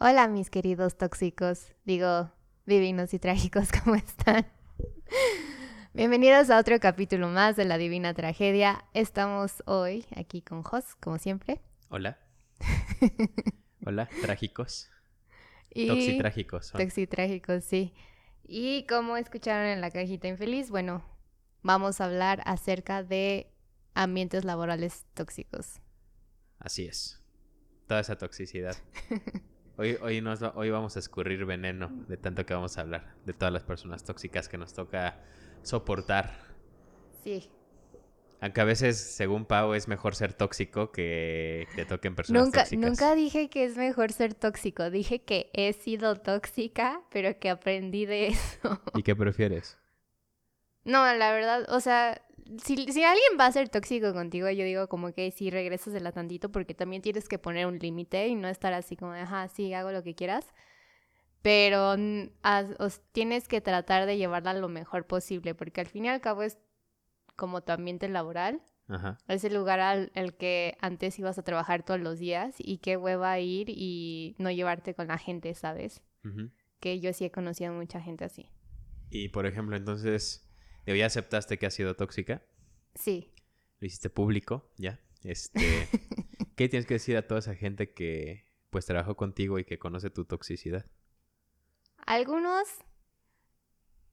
Hola mis queridos tóxicos, digo, divinos y trágicos, ¿cómo están? Bienvenidos a otro capítulo más de la Divina Tragedia. Estamos hoy aquí con Jos, como siempre. Hola. Hola, trágicos. Y... Toxitrágicos. son. Toxitrágicos, sí. Y como escucharon en la cajita infeliz, bueno, vamos a hablar acerca de ambientes laborales tóxicos. Así es. Toda esa toxicidad. Hoy, hoy, nos, va- hoy vamos a escurrir veneno de tanto que vamos a hablar. De todas las personas tóxicas que nos toca soportar. Sí. Aunque a veces, según Pau, es mejor ser tóxico que que te toquen personas Nunca, tóxicas. nunca dije que es mejor ser tóxico, dije que he sido tóxica, pero que aprendí de eso. ¿Y qué prefieres? No, la verdad, o sea, si, si alguien va a ser tóxico contigo, yo digo como que sí regresasela tantito porque también tienes que poner un límite y no estar así como, de, ajá, sí, hago lo que quieras. Pero mm, os- tienes que tratar de llevarla lo mejor posible porque al fin y al cabo es como tu ambiente laboral. Ajá. Es el lugar al el que antes ibas a trabajar todos los días y qué hueva ir y no llevarte con la gente, ¿sabes? Que yo sí he conocido a mucha gente así. Y por ejemplo, entonces, ya aceptaste que has sido tóxica. Sí. Lo hiciste público, ya. Este, ¿Qué tienes que decir a toda esa gente que pues trabajó contigo y que conoce tu toxicidad? Algunos...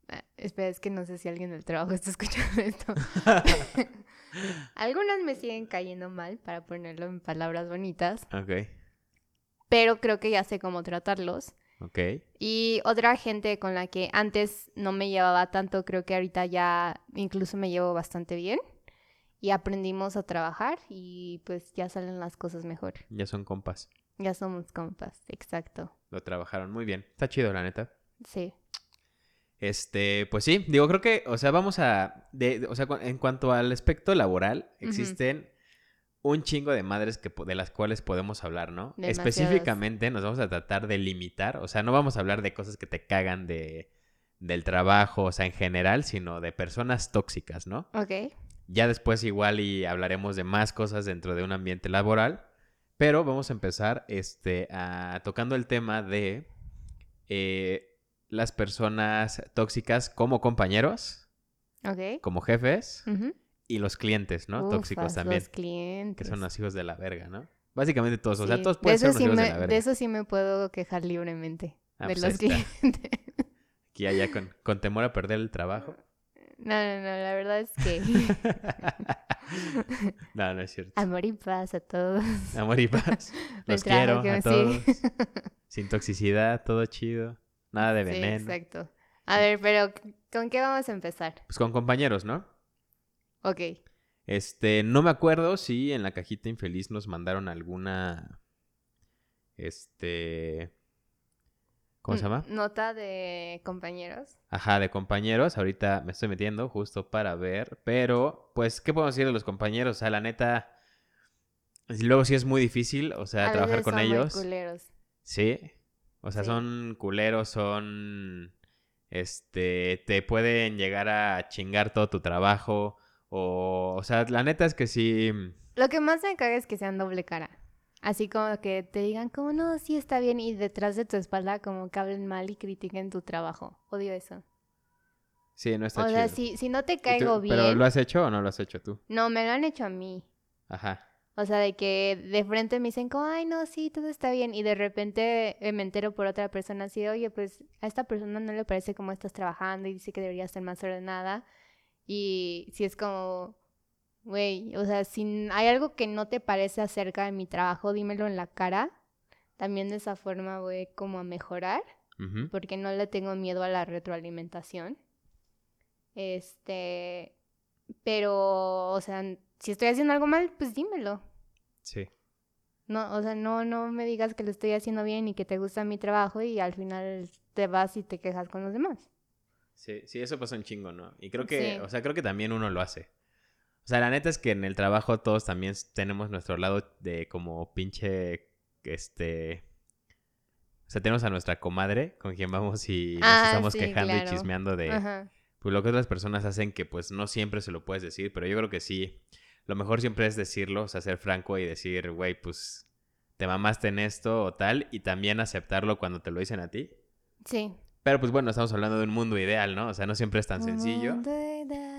Ah, espera, es que no sé si alguien del trabajo está escuchando esto. Algunos me siguen cayendo mal, para ponerlo en palabras bonitas, ok, pero creo que ya sé cómo tratarlos. Ok. Y otra gente con la que antes no me llevaba tanto, creo que ahorita ya incluso me llevo bastante bien. Y aprendimos a trabajar y pues ya salen las cosas mejor. Ya son compas. Ya somos compas, exacto. Lo trabajaron muy bien. Está chido, la neta. Sí. Este, pues sí, digo, creo que, o sea, vamos a, de, de- o sea, en cuanto al aspecto laboral, existen un chingo de madres que, de las cuales podemos hablar, ¿no? Demasiadas. Específicamente nos vamos a tratar de limitar, o sea, no vamos a hablar de cosas que te cagan de, del trabajo, o sea, en general, sino de personas tóxicas, ¿no? Ok. Ya después igual y hablaremos de más cosas dentro de un ambiente laboral, pero vamos a empezar este, a- tocando el tema de eh, las personas tóxicas como compañeros, Ok. como jefes Ujú. Y los clientes, ¿no? Ufas, Tóxicos también, Los clientes. que son los hijos de la verga, ¿no? Básicamente todos, o sea, Sí, todos de pueden ser unos sí hijos me, de la verga. de eso sí me puedo quejar libremente. Ah, de pues los clientes. Aquí allá con, con temor a perder el trabajo. No, no, no, la verdad es que no, no es cierto. amor y paz a todos. Amor y paz. Los quiero a sí. todos. Sin toxicidad, todo chido. Nada de Sí, veneno. exacto. A ver, pero ¿con qué vamos a empezar? pues con compañeros, ¿no? Ok. Este, no me acuerdo si en la cajita infeliz nos mandaron alguna. Este. ¿Cómo se Mm, llama? Nota de compañeros. Ajá, de compañeros. Ahorita me estoy metiendo justo para ver. Pero, pues, ¿qué podemos decir de los compañeros? O sea, la neta. Luego sí es muy difícil, o sea, A trabajar con son muy ellos. culeros. Sí. O sea, Sí. son culeros, son. Este. Te pueden llegar a chingar todo tu trabajo. O. O sea, la neta es que sí. Lo que más me caga es que sean doble cara. Así como que te digan como no, sí está bien y detrás de tu espalda como que hablen mal y critiquen tu trabajo. Odio eso. Sí, no está o chido. sea, si, si no te ¿Y tú- caigo bien... ¿Pero lo has hecho o no lo has hecho tú? No, me lo han hecho a mí. Ajá. O sea, de que de frente me dicen como, ay, no, sí, todo está bien. Y de repente eh, me entero por otra persona así, oye, pues a esta persona no le parece cómo estás trabajando y dice que debería ser más ordenada. Y si es como, güey, o sea, si hay algo que no te parece acerca de mi trabajo, dímelo en la cara. También de esa forma voy como a mejorar, porque no le tengo miedo a la retroalimentación. Este, pero, o sea, si estoy haciendo algo mal, pues dímelo. Sí. No, o sea, no, no me digas que lo estoy haciendo bien y que te gusta mi trabajo y al final te vas y te quejas con los demás. Sí, sí, eso pasa un chingo, ¿no? Y creo que, Sí. o sea, creo que también uno lo hace. O sea, la neta es que en el trabajo todos también tenemos nuestro lado de como pinche, este... O sea, tenemos a nuestra comadre con quien vamos y nos Ah, estamos sí, quejando y chismeando de Ajá. pues, lo que otras personas hacen que pues no siempre se lo puedes decir, pero yo creo que sí. Lo mejor siempre es decirlo, o sea, ser franco y decir, güey, pues te mamaste en esto o tal, y también aceptarlo cuando te lo dicen a ti. Sí. Pero pues bueno, estamos hablando de un mundo ideal, ¿no? O sea, no siempre es tan sencillo.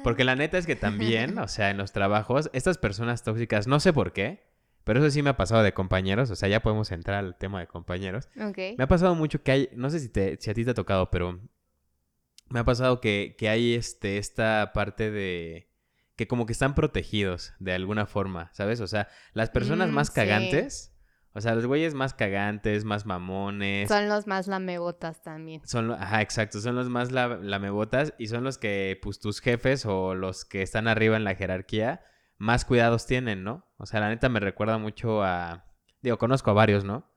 Porque la neta es que también, o sea, en los trabajos, estas personas tóxicas, no sé por qué, pero eso sí me ha pasado de compañeros, o sea, ya podemos entrar al tema de compañeros. Me ha pasado mucho que hay, no sé si, te, si a ti te ha tocado, pero me ha pasado que, que hay este, esta parte de que como que están protegidos de alguna forma, ¿sabes? O sea, las personas Mm, más sí. O sea, los güeyes más cagantes, más mamones, Son los más lamebotas también. son, ajá, exacto, son los más la- lamebotas y son los que, pues, tus jefes o los que están arriba en la jerarquía más cuidados tienen, ¿no? O sea, la neta me recuerda mucho a, digo, conozco a varios, ¿no?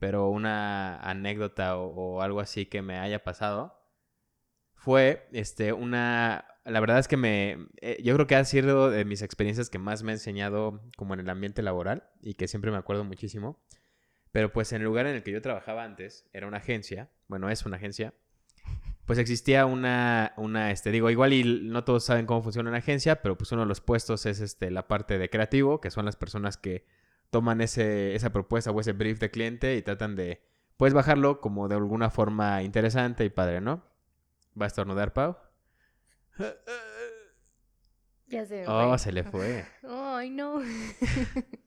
Pero una anécdota o, o algo así que me haya pasado fue, este, una, la verdad es que me, eh, yo creo que ha sido de mis experiencias que más me ha enseñado como en el ambiente laboral y que siempre me acuerdo muchísimo. Pero pues en el lugar en el que yo trabajaba antes, era una agencia, bueno, es una agencia, pues existía una, una, este, digo, igual y no todos saben cómo funciona una agencia, pero pues uno de los puestos es, este, la parte de creativo, que son las personas que toman ese, esa propuesta o ese brief de cliente y tratan de, pues, bajarlo como de alguna forma interesante y padre, ¿no? ¿Va a estornudar, Pau? Ya se me Oh, se le fue. Ay, no.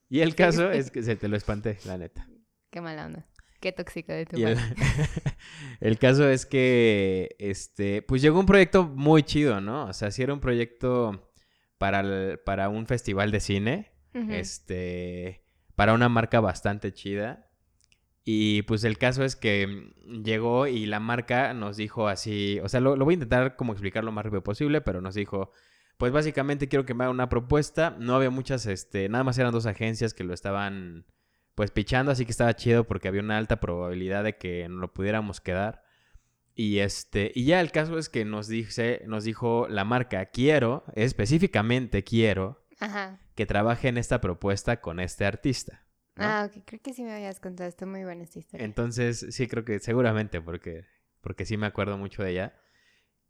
Y el caso es que se te lo espanté, la neta. Qué mala onda. Qué tóxica de tu Y el, caso es que, este, pues llegó un proyecto muy chido, ¿no? O sea, sí era un proyecto para, el- para un festival de cine, este, para una marca bastante chida. Y pues el caso es que llegó y la marca nos dijo así, o sea, lo, lo voy a intentar como explicar lo más rápido posible, pero nos dijo, pues básicamente quiero que me haga una propuesta. No había muchas, este, nada más eran dos agencias que lo estaban pues pichando, así que estaba chido porque había una alta probabilidad de que nos lo pudiéramos quedar. Y este, y ya el caso es que nos dice, nos dijo la marca, quiero, específicamente quiero Ajá. que trabaje en esta propuesta con este artista. ¿No? Ah, ok. Creo que sí me habías contado. Está muy buena esta historia. Entonces, sí, creo que seguramente, porque, porque sí me acuerdo mucho de ella.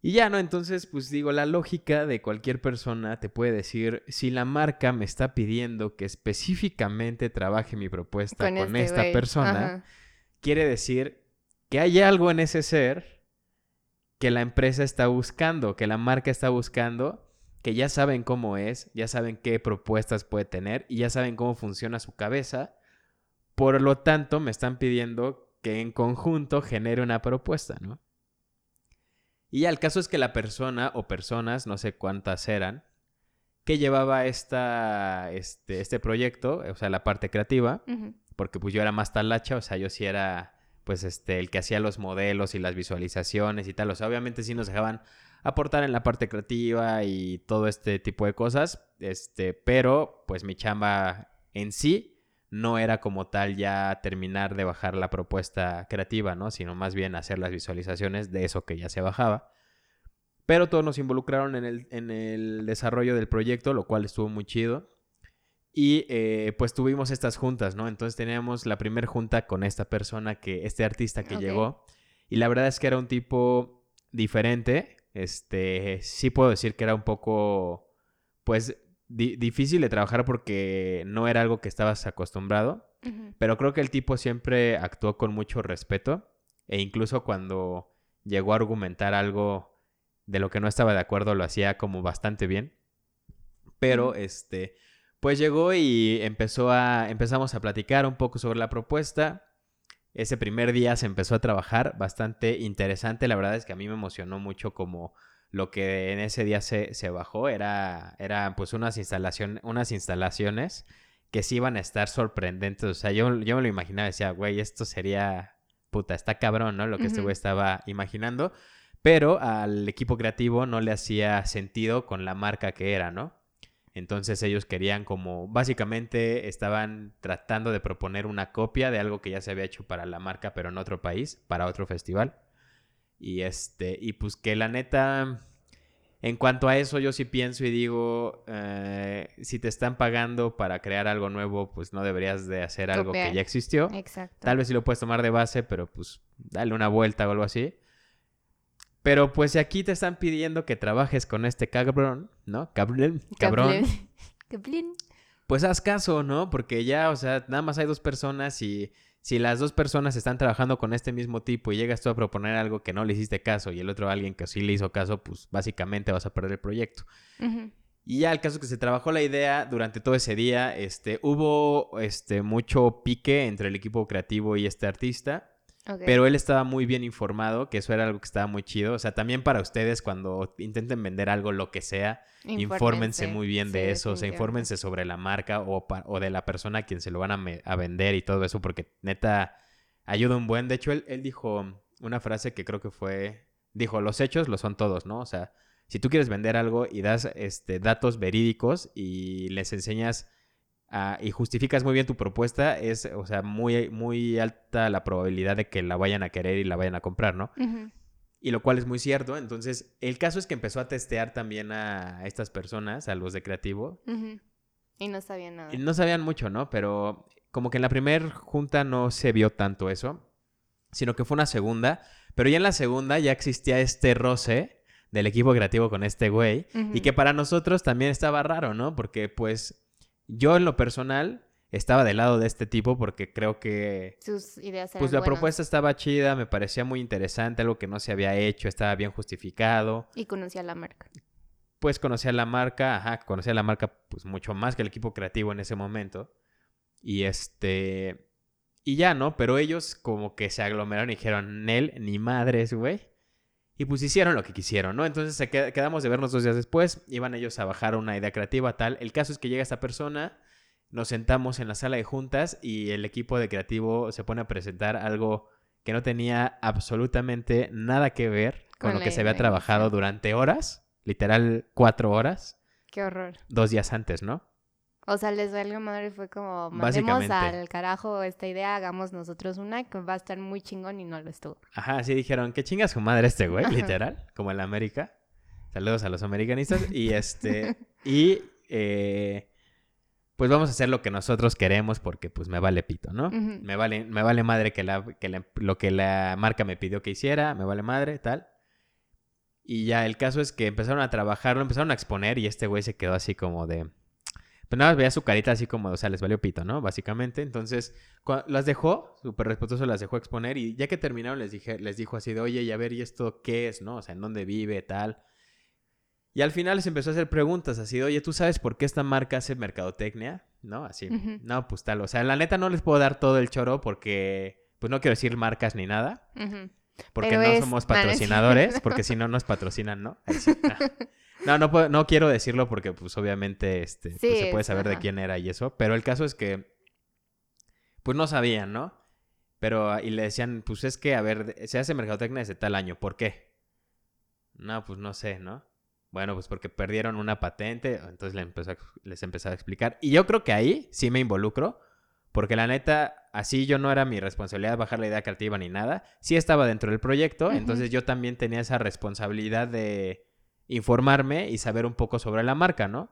Y ya, ¿no? Entonces, pues digo, la lógica de cualquier persona te puede decir, si la marca me está pidiendo que específicamente trabaje mi propuesta con, este esta persona, Ajá. quiere decir que hay algo en ese ser que la empresa está buscando, que la marca está buscando, que ya saben cómo es, ya saben qué propuestas puede tener y ya saben cómo funciona su cabeza. Por lo tanto, me están pidiendo que en conjunto genere una propuesta, ¿no? Y ya el caso es que la persona o personas, no sé cuántas eran, que llevaba esta, este, este proyecto, o sea, la parte creativa, porque pues yo era más talacha, o sea, yo sí era pues este el que hacía los modelos y las visualizaciones y tal, o sea, obviamente sí nos dejaban aportar en la parte creativa y todo este tipo de cosas, este, pero pues mi chamba en sí no era como tal ya terminar de bajar la propuesta creativa, ¿no? Sino más bien hacer las visualizaciones de eso que ya se bajaba. Pero todos nos involucraron en el, en el desarrollo del proyecto, lo cual estuvo muy chido. Y eh, pues tuvimos estas juntas, ¿no? Entonces teníamos la primera junta con esta persona, que este artista que Ok. llegó. Y la verdad es que era un tipo diferente. Este, sí puedo decir que era un poco, pues, di- difícil de trabajar porque no era algo que estabas acostumbrado. Pero creo que el tipo siempre actuó con mucho respeto. E incluso cuando llegó a argumentar algo de lo que no estaba de acuerdo, lo hacía como bastante bien. Pero, este, pues llegó y empezó a, empezamos a platicar un poco sobre la propuesta. Ese primer día se empezó a trabajar bastante interesante. La verdad es que a mí me emocionó mucho como lo que en ese día se, se bajó. Era, era pues unas, instalación, unas instalaciones que sí iban a estar sorprendentes. O sea, yo, yo me lo imaginaba, decía, güey, esto sería, puta, está cabrón, ¿no? Lo que este güey estaba imaginando. Pero al equipo creativo no le hacía sentido con la marca que era, ¿no? Entonces ellos querían como, básicamente estaban tratando de proponer una copia de algo que ya se había hecho para la marca, pero en otro país, para otro festival. Y este, y pues que la neta, en cuanto a eso, yo sí pienso y digo, eh, si te están pagando para crear algo nuevo, pues no deberías de hacer algo que ya existió. Exacto. Tal vez sí lo puedes tomar de base, pero pues dale una vuelta o algo así. Pero pues si aquí te están pidiendo que trabajes con este cabrón, ¿no? Cabrón, cabrón. Caplin. Pues pues haz caso, ¿no? Porque ya, o sea, nada más hay dos personas y si las dos personas están trabajando con este mismo tipo y llegas tú a proponer algo que no le hiciste caso y el otro alguien que sí le hizo caso, pues básicamente vas a perder el proyecto. Y ya el caso que se trabajó la idea durante todo ese día, este, hubo este, mucho pique entre el equipo creativo y este artista. Pero él estaba muy bien informado, que eso era algo que estaba muy chido. O sea, también para ustedes cuando intenten vender algo, lo que sea, infórmense, muy bien de eso. O sea, infórmense sobre la marca o, o, de la persona a quien se lo van a, vender y todo eso, porque neta ayuda un buen. De hecho, él, él dijo una frase que creo que fue, dijo, los hechos lo son todos, ¿no? O sea, si tú quieres vender algo y das este, datos verídicos y les enseñas Ah, y justificas muy bien tu propuesta, es, o sea, muy, muy alta la probabilidad de que la vayan a querer y la vayan a comprar, ¿no? Y lo cual es muy cierto. Entonces, el caso es que empezó a testear también a estas personas, a los de creativo. Y no sabían nada. Y no sabían mucho, ¿no? Pero como que en la primera junta no se vio tanto eso, sino que fue una segunda. Pero ya en la segunda ya existía este roce del equipo creativo con este güey. Y que para nosotros también estaba raro, ¿no? Porque pues yo en lo personal estaba del lado de este tipo porque creo que... Sus ideas eran Pues la propuesta estaba chida, me parecía muy interesante, algo que no se había hecho, estaba bien justificado. Y conocía la marca. Pues conocía la marca, ajá, conocía la marca pues mucho más que el equipo creativo en ese momento. Y este... Y ya, ¿no? Pero ellos como que se aglomeraron y dijeron, Nel, ni madres, güey. Y pues hicieron lo que quisieron, ¿no? Entonces se quedamos de vernos dos días después, iban ellos a bajar una idea creativa tal. El caso es que llega esta persona, nos sentamos en la sala de juntas y el equipo de creativo se pone a presentar algo que no tenía absolutamente nada que ver con, lo que se había trabajado durante horas, literal cuatro horas. Qué horror. Dos días antes, ¿no? O sea, les valió madre, fue como, mandemos al carajo esta idea, hagamos nosotros una que va a estar muy chingón y no lo estuvo. Ajá, sí dijeron, qué chinga su madre este güey, literal, como en la América. Saludos a los americanistas. Y este, y eh, pues vamos a hacer lo que nosotros queremos porque pues me vale pito, ¿no? me, vale, me vale madre que, la, que lo que la marca me pidió que hiciera, me vale madre, tal. Y ya el caso es que empezaron a trabajar, lo empezaron a exponer y este güey se quedó así como de... Pues nada más veía su carita así como, o sea, les valió pito, ¿no? Básicamente. Entonces, las dejó, súper respetuoso, las dejó exponer y ya que terminaron les, dije, les dijo así de, oye, y a ver, ¿y esto qué es, no? O sea, ¿en dónde vive, tal? Y al final les empezó a hacer preguntas así de, oye, ¿tú sabes por qué esta marca hace mercadotecnia? ¿No? Así. No, pues tal. O sea, la neta no les puedo dar todo el choro porque, pues no quiero decir marcas ni nada. Porque no somos patrocinadores, porque si no nos patrocinan, ¿no? No, no, no quiero decirlo porque, pues, obviamente, este, pues, se puede saber de quién era y eso. Pero el caso es que, pues, no sabían, ¿no? Pero, y le decían, pues, es que, a ver, se hace mercadotecnia desde tal año. ¿Por qué? No, pues, no sé, ¿no? Bueno, pues porque perdieron una patente, entonces les empezó, a, les empezó a explicar. Y yo creo que ahí sí me involucro, porque la neta, así yo no era mi responsabilidad bajar la idea creativa ni nada. Sí estaba dentro del proyecto, entonces yo también tenía esa responsabilidad de informarme y saber un poco sobre la marca, ¿no?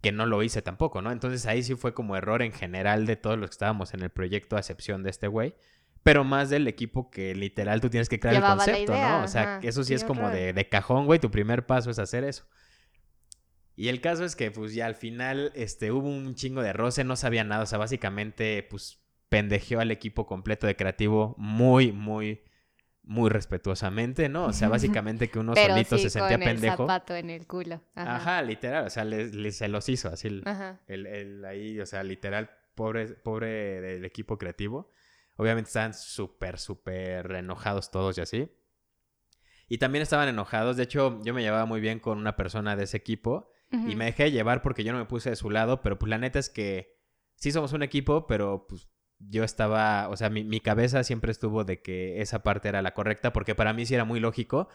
Que no lo hice tampoco, ¿no? Entonces ahí sí fue como error en general de todos los que estábamos en el proyecto, a excepción de este güey. Pero más del equipo que literal tú tienes que crear el concepto, ¿no? O sea, eso sí, es como de, de, cajón, güey. Tu primer paso es hacer eso. Y el caso es que, pues, ya al final, este, hubo un chingo de roce, no sabía nada. O sea, básicamente, pues, pendejeó al equipo completo de creativo muy, muy muy respetuosamente, ¿no? O sea, básicamente que uno solito se sentía con pendejo. El zapato en el culo. Ajá, literal, o sea, le, se los hizo así el, el, ahí, o sea, literal, pobre, pobre del equipo creativo. Obviamente estaban súper, súper enojados todos y así. Y también estaban enojados, de hecho, yo me llevaba muy bien con una persona de ese equipo y me dejé llevar porque yo no me puse de su lado, pero pues la neta es que sí somos un equipo, pero pues yo estaba, o sea, mi, cabeza siempre estuvo de que esa parte era la correcta, porque para mí sí era muy lógico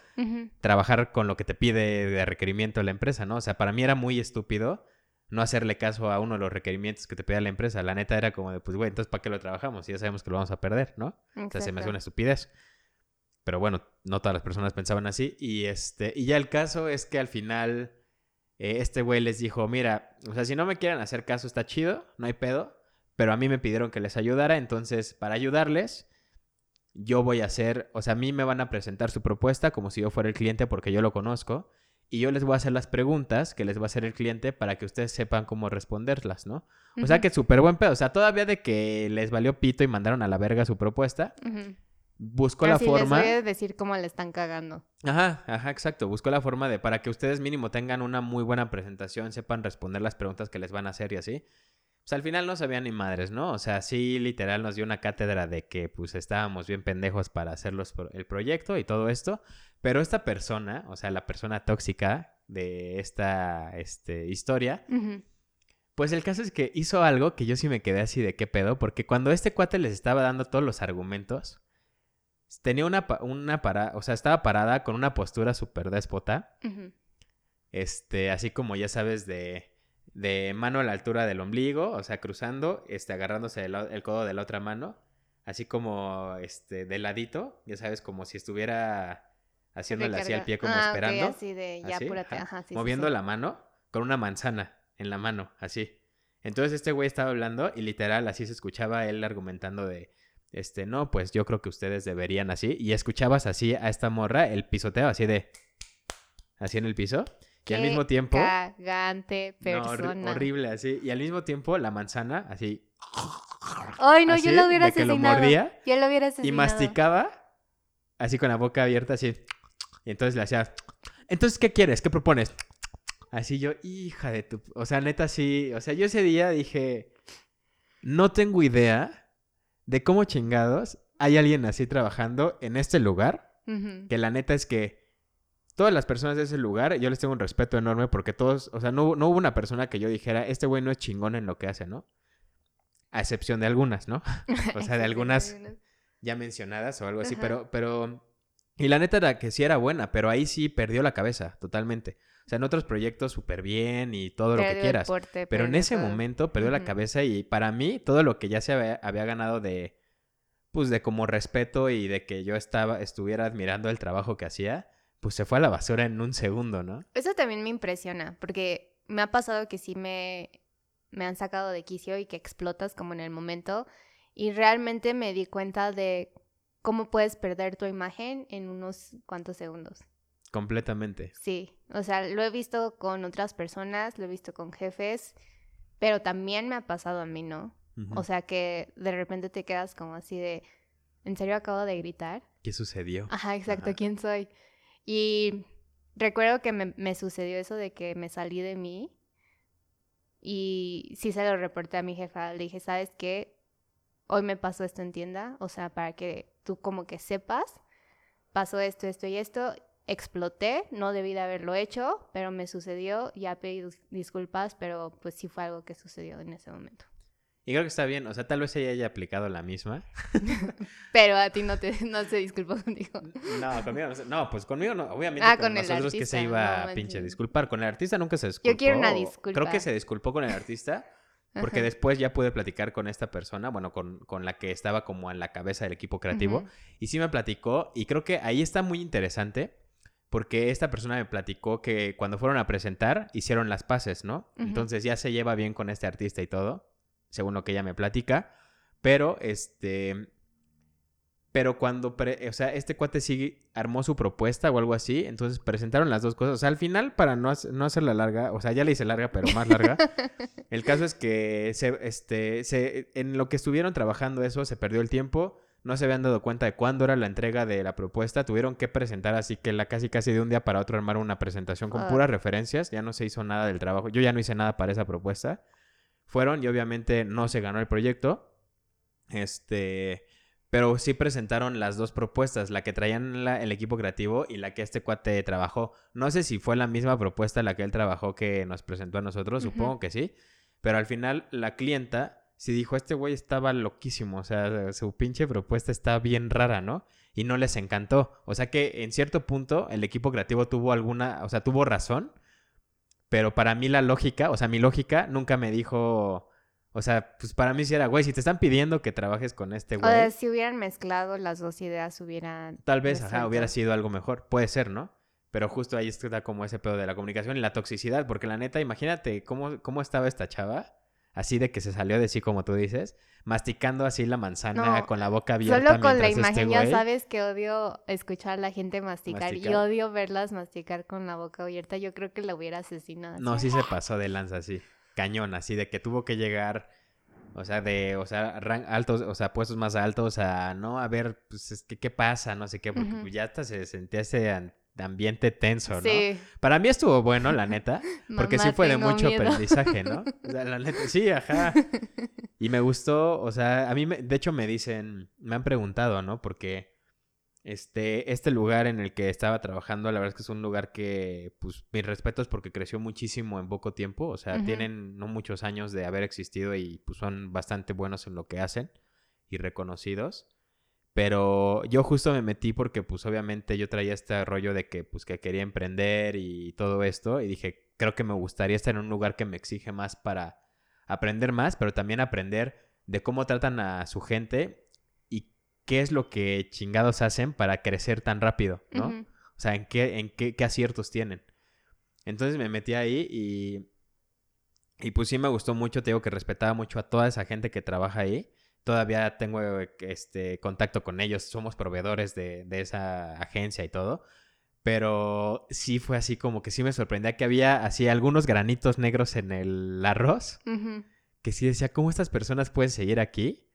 trabajar con lo que te pide de requerimiento la empresa, ¿no? O sea, para mí era muy estúpido no hacerle caso a uno de los requerimientos que te pedía la empresa. La neta era como de, pues, güey, entonces, ¿para qué lo trabajamos? Ya sabemos que lo vamos a perder, ¿no? O sea, se me hace una estupidez. Pero bueno, no todas las personas pensaban así. Y, este, y ya el caso es que al final eh, este güey les dijo, mira, o sea, si no me quieren hacer caso está chido, no hay pedo pero a mí me pidieron que les ayudara, entonces para ayudarles, yo voy a hacer, o sea, a mí me van a presentar su propuesta como si yo fuera el cliente porque yo lo conozco, y yo les voy a hacer las preguntas que les va a hacer el cliente para que ustedes sepan cómo responderlas, ¿no? O sea que súper buen pedo. O sea, todavía de que les valió pito y mandaron a la verga su propuesta, buscó la forma. Les voy a decir cómo le están cagando. Ajá, ajá, exacto. Buscó la forma de para que ustedes mínimo tengan una muy buena presentación, sepan responder las preguntas que les van a hacer y así. Pues al final no sabían ni madres, ¿no? O sea, sí, literal nos dio una cátedra de que pues estábamos bien pendejos para hacer el proyecto y todo esto. Pero esta persona, o sea, la persona tóxica de esta este, historia, pues el caso es que hizo algo que yo sí me quedé así de qué pedo, porque cuando este cuate les estaba dando todos los argumentos, tenía una, una parada, o sea, estaba parada con una postura súper déspota. Este, así como ya sabes, de de mano a la altura del ombligo, o sea, cruzando, este, agarrándose el, codo de la otra mano, así como, este, de ladito, ya sabes, como si estuviera haciéndole así al pie como ah, esperando. así de, ya Ajá, moviendo la mano con una manzana en la mano, así. Entonces este güey estaba hablando y literal así se escuchaba él argumentando de, este, no, pues yo creo que ustedes deberían así. Y escuchabas así a esta morra el pisoteo así de, así en el piso. Y al mismo tiempo. Cagante persona. horrible, así. Y al mismo tiempo, la manzana, así. Ay, no, yo lo hubiera Que lo mordía. Yo lo hubiera asesinado. Y masticaba, así con la boca abierta, así. Y entonces le hacía. Entonces, ¿qué quieres? ¿Qué propones? Así yo, hija de tu. O sea, neta, sí. O sea, yo ese día dije. No tengo idea de cómo chingados hay alguien así trabajando en este lugar. Que la neta es que todas las personas de ese lugar, yo les tengo un respeto enorme porque todos, o sea, no, no hubo una persona que yo dijera, este güey no es chingón en lo que hace, ¿no? A excepción de algunas, ¿no? o sea, de algunas ya mencionadas o algo así, pero, pero, y la neta era que sí era buena, pero ahí sí perdió la cabeza totalmente. O sea, en otros proyectos súper bien y todo lo que quieras. pero en ese momento perdió la cabeza y para mí todo lo que ya se había, había ganado de, pues de como respeto y de que yo estaba, estuviera admirando el trabajo que hacía, pues se fue a la basura en un segundo, ¿no? Eso también me impresiona, porque me ha pasado que sí me, me han sacado de quicio y que explotas como en el momento. Y realmente me di cuenta de cómo puedes perder tu imagen en unos cuantos segundos. Completamente. Sí, o sea, lo he visto con otras personas, lo he visto con jefes, pero también me ha pasado a mí, ¿no? O sea, que de repente te quedas como así de, ¿en serio acabo de gritar? ¿Qué sucedió? Ajá, exacto, ¿quién soy? Y recuerdo que me, sucedió eso de que me salí de mí y sí se lo reporté a mi jefa. Le dije, ¿sabes qué? Hoy me pasó esto en tienda, o sea, para que tú como que sepas, pasó esto, esto y esto, exploté, no debí de haberlo hecho, pero me sucedió, ya pedí disculpas, pero pues sí fue algo que sucedió en ese momento. Y creo que está bien, o sea, tal vez ella haya aplicado la misma. Pero a ti no te no se disculpó contigo. No, conmigo no, no pues conmigo no, obviamente ah, con, nosotros que se iba a pinche disculpar. Con el artista nunca se disculpó. Yo quiero una disculpa. Creo que se disculpó con el artista porque después ya pude platicar con esta persona, bueno, con, con, la que estaba como en la cabeza del equipo creativo. Y sí me platicó y creo que ahí está muy interesante porque esta persona me platicó que cuando fueron a presentar hicieron las paces, ¿no? Entonces ya se lleva bien con este artista y todo según lo que ella me platica. Pero, este, pero cuando, o sea, este cuate sí armó su propuesta o algo así, entonces presentaron las dos cosas. O sea, al final, para no, no hacerla larga, o sea, ya le hice larga, pero más larga, el caso es que se, este, se, en lo que estuvieron trabajando eso, se perdió el tiempo, no se habían dado cuenta de cuándo era la entrega de la propuesta, tuvieron que presentar así que la casi casi de un día para otro armaron una presentación con puras referencias, ya no se hizo nada del trabajo, yo ya no hice nada para esa propuesta. Fueron y obviamente no se ganó el proyecto. Este, pero sí presentaron las dos propuestas, la que traían el equipo creativo y la que este cuate trabajó. No sé si fue la misma propuesta la que él trabajó que nos presentó a nosotros, supongo que sí. Pero al final la clienta sí dijo, este güey estaba loquísimo, o sea, su pinche propuesta está bien rara, ¿no? Y no les encantó. O sea que en cierto punto el equipo creativo tuvo alguna, o sea, tuvo razón pero para mí la lógica, o sea, mi lógica nunca me dijo, o sea, pues para mí sí era, güey, si te están pidiendo que trabajes con este güey. O sea, si hubieran mezclado las dos ideas, hubieran... Tal vez, ajá, hubiera sido algo mejor. Puede ser, ¿no? Pero justo ahí está como ese pedo de la comunicación y la toxicidad, porque la neta, imagínate cómo, cómo estaba esta chava. Así de que se salió de sí, como tú dices, masticando así la manzana No, con la boca abierta. Solo con la este imagen ya sabes que odio escuchar a la gente masticar, y odio verlas masticar con la boca abierta. Yo creo que la hubiera asesinado. No, sí se pasó de lanza, así. Cañón, así de que tuvo que llegar, o sea, de, o sea, altos, o sea, puestos más altos a, no, a ver, pues es que, ¿qué pasa? No sé qué, porque ya hasta se sentía ese an- ambiente tenso, ¿no? Sí, Para mí estuvo bueno, la neta, porque sí fue de mucho miedo. aprendizaje, ¿no? O sea, la neta, sí, ajá. Y me gustó, o sea, a mí, me- de hecho, me dicen, me han preguntado, ¿no? Porque este, este lugar en el que estaba trabajando, la verdad es que es un lugar que, pues, mis respetos porque creció muchísimo en poco tiempo, o sea, tienen no muchos años de haber existido y pues son bastante buenos en lo que hacen y reconocidos. Pero yo justo me metí porque pues obviamente yo traía este rollo de que pues que quería emprender y todo esto y dije, creo que me gustaría estar en un lugar que me exige más para aprender más, pero también aprender de cómo tratan a su gente y qué es lo que chingados hacen para crecer tan rápido, ¿no? O sea, en qué, en qué, qué aciertos tienen. Entonces me metí ahí y, y pues sí me gustó mucho, te digo que respetaba mucho a toda esa gente que trabaja ahí. Todavía tengo eh, este contacto con ellos, somos proveedores de, de esa agencia y todo. Pero sí fue así como que sí me sorprendía que había así algunos granitos negros en el arroz. Que sí decía, ¿cómo estas personas pueden seguir aquí?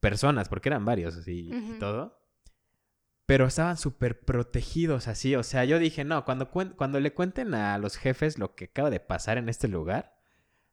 Personas, porque eran varios así y todo. Pero estaban súper protegidos así. O sea, yo dije, no, cuando, cuen- cuando le cuenten a los jefes lo que acaba de pasar en este lugar,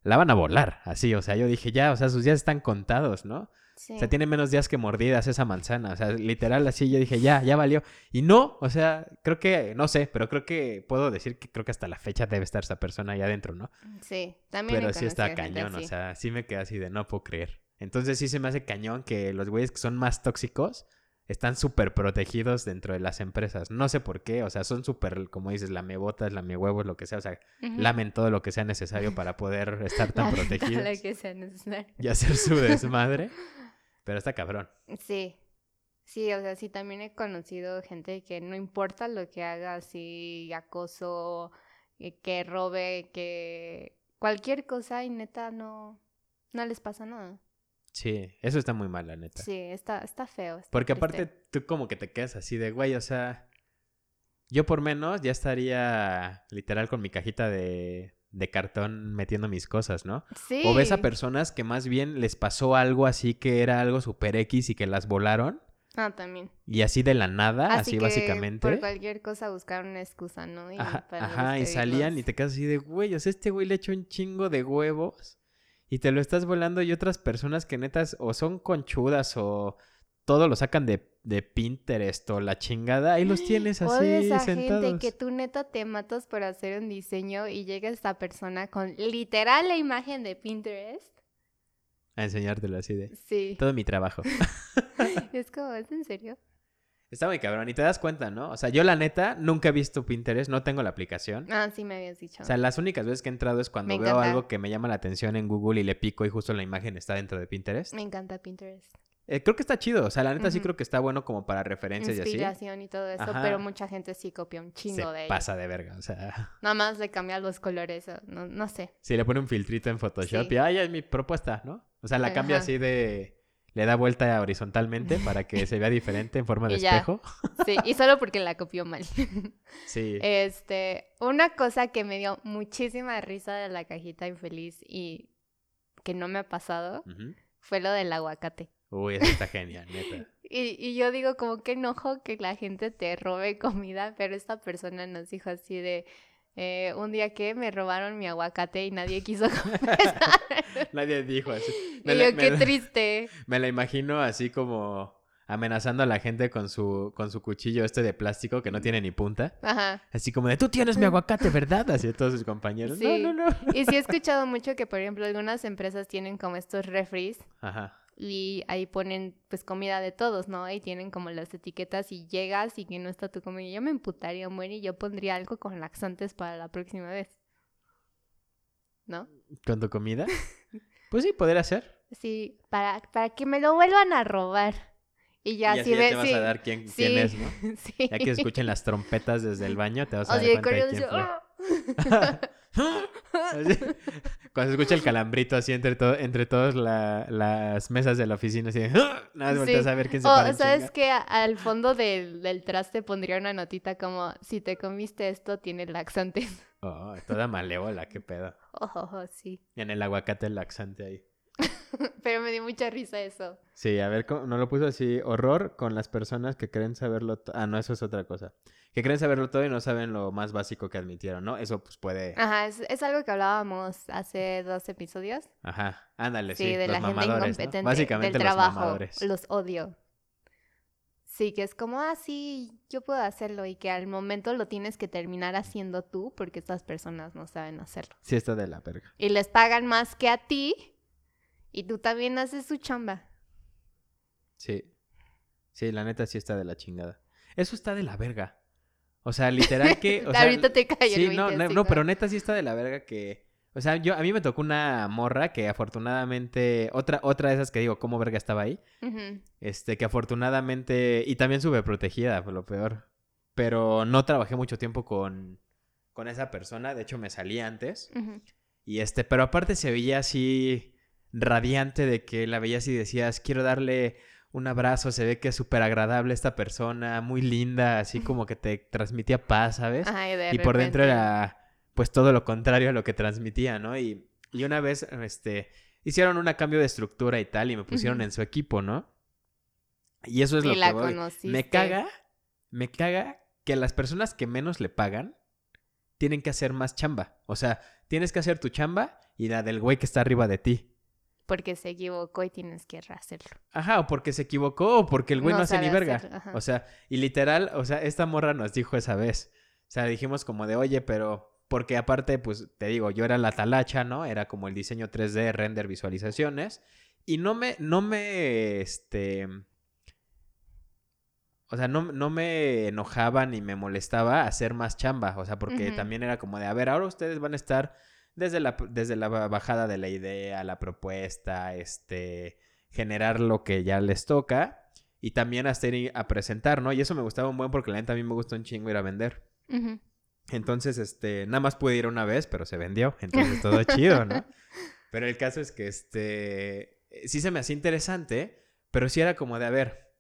la van a volar. Así, o sea, yo dije, ya, o sea, sus días están contados, ¿no? Sí. O sea, tiene menos días que mordidas esa manzana. O sea, literal así yo dije, ya, ya valió. Y no, o sea, creo que, no sé, pero creo que puedo decir que creo que hasta la fecha debe estar esa persona ahí adentro, ¿no? Sí, también Pero sí está gente cañón, o sea, sí me quedé así de no puedo creer. Entonces sí se me hace cañón que los güeyes que son más tóxicos están súper protegidos dentro de las empresas. No sé por qué, o sea, son súper, como dices, lamebotas, huevos, lo que sea, o sea, lamen todo lo que sea necesario para poder estar tan protegidos lo que sea necesario. y hacer su desmadre. Pero está cabrón. Sí, sí, o sea, sí, también he conocido gente que no importa lo que haga, así, acoso, eh, que robe, que cualquier cosa y neta no, no les pasa nada. Sí, eso está muy mal, la neta. Sí, está, está feo. está Porque triste. aparte tú como que te quedas así de, güey, o sea, yo por menos ya estaría literal con mi cajita de, de cartón metiendo mis cosas, ¿no? Sí. O ves a personas que más bien les pasó algo así que era algo super X y que las volaron Ah, también. y así de la nada, así, que básicamente. Por cualquier cosa buscar una excusa, ¿no? Y Ajá, ajá, y salían y te quedas así de, güey, o sea, este güey le echó un chingo de huevos y te lo estás volando y otras personas que netas o son conchudas o todo lo sacan de, de Pinterest o la chingada, ahí los tienes así esa sentados. gente que tú neta te matas por hacer un diseño y llega esta persona con literal la imagen de Pinterest. A enseñártelo así de, Sí. todo mi trabajo. es como, ¿es en serio? Está muy cabrón y te das cuenta, ¿no? O sea, yo la neta nunca he visto Pinterest, no tengo la aplicación. Ah, sí me habías dicho. O sea, las únicas veces que he entrado es cuando Me veo encanta. algo que me llama la atención en Google y le pico y justo la imagen está dentro de Pinterest. Me encanta Pinterest. Eh, creo que está chido, o sea, la neta sí creo que está bueno como para referencias y así. Inspiración y todo eso, Ajá. pero mucha gente sí copia un Se chingo de ellos. pasa de verga, o sea, Nada más le cambia los colores, o no, no sé. si le pone un filtrito en Photoshop Sí. y ay, es mi propuesta, ¿no? O sea, la cambia así de le da vuelta horizontalmente para que se vea diferente en forma de ya. espejo. Sí, y solo porque la copió mal. Sí. Este, una cosa que me dio muchísima risa de la cajita infeliz y que no me ha pasado fue lo del aguacate. Uy, eso está genial, neta. Y, y yo digo como que enojo que la gente te robe comida, pero esta persona nos dijo así de eh, un día que me robaron mi aguacate y nadie quiso comer. Nadie dijo así. y la- yo, qué triste. Me la imagino así como amenazando a la gente con su, con su cuchillo este de plástico que no tiene ni punta. Ajá. Así como de, tú tienes mi aguacate, ¿verdad? Así de todos sus compañeros. Sí. No, no, no. Y sí he escuchado mucho que, por ejemplo, algunas empresas tienen como estos refries Ajá. Y ahí ponen pues comida de todos, ¿no? Ahí tienen como las etiquetas y llegas y que no está tu comida. Yo me emputaría, muere y yo pondría algo con laxantes para la próxima vez. ¿No? ¿Con tu comida? Pues sí, podría ser. Sí, para, para que me lo vuelvan a robar. Y ya, y así si ya ves, te vas sí, a dar quién, sí, quién es, ¿no? sí. Ya que escuchen las trompetas desde el baño, te vas a dar cuenta de quién fue. ¡ah! Cuando se escucha el calambrito así entre, todo, entre todas la- las mesas de la oficina, así, nada más volteas a ver quién se O, para en ¿sabes que Al fondo del, del traste pondría una notita como, si te comiste esto, tiene laxantes. Oh, toda malévola, qué pedo. Oh, oh, oh, sí. Y en el aguacate el laxante ahí. Pero me dio mucha risa eso. Sí, a ver, ¿cómo- no lo puso así. Horror con las personas que creen saberlo. to- Ah, no, eso es otra cosa. Que creen saberlo todo y no saben lo más básico que admitieron, ¿no? Eso pues puede. Ajá, es, es algo que hablábamos hace dos episodios. Ajá, ándale, sí. Sí, de los la gente incompetente Básicamente del los trabajo. mamadores. Los odio. Sí, que es como, ah, sí, yo puedo hacerlo y que al momento lo tienes que terminar haciendo tú porque estas personas no saben hacerlo. Sí, está de la verga. Y les pagan más que a ti y tú también haces su chamba. Sí. Sí, la neta sí está de la chingada. Eso está de la verga. O sea, literal que. O sea, Ahorita te cayó Sí, no, 20, no, no, pero neta sí está de la verga que. O sea, yo a mí me tocó una morra que afortunadamente. Otra, otra de esas que digo, ¿cómo verga estaba ahí? Este, que afortunadamente. Y también sube protegida, por lo peor. Pero no trabajé mucho tiempo con. Con esa persona. De hecho, me salí antes. Y este, pero aparte se veía así. Radiante de que la veías y decías, quiero darle un abrazo. Se ve que es súper agradable esta persona. Muy linda. Así como que te transmitía paz, ¿sabes? Ay, de y por dentro era pues todo lo contrario a lo que transmitía, ¿no? Y, y una vez, este, hicieron un cambio de estructura y tal, y me pusieron en su equipo, ¿no? Y eso es Y lo la que voy. conociste. Me caga, me caga que las personas que menos le pagan tienen que hacer más chamba. O sea, tienes que hacer tu chamba y la del güey que está arriba de ti. Porque se equivocó y tienes que hacerlo. Ajá, o porque se equivocó, o porque el güey no, No hace ni verga. hacerlo. O sea, y literal, o sea, esta morra nos dijo esa vez. O sea, dijimos como de, oye, pero. Porque aparte, pues te digo, yo era la talacha, ¿no? Era como el diseño 3D, render visualizaciones. Y no me, no me, este. O sea, no, no me enojaba ni me molestaba hacer más chamba. O sea, porque también era como de, a ver, ahora ustedes van a estar desde la, desde la bajada de la idea, la propuesta, este, generar lo que ya les toca y también hasta ir a presentar, ¿no? Y eso me gustaba un buen porque la neta a mí me gusta un chingo ir a vender. Entonces, este, nada más pude ir una vez, pero se vendió. Entonces, todo chido, ¿no? Pero el caso es que, este, sí se me hacía interesante, pero sí era como de, a ver,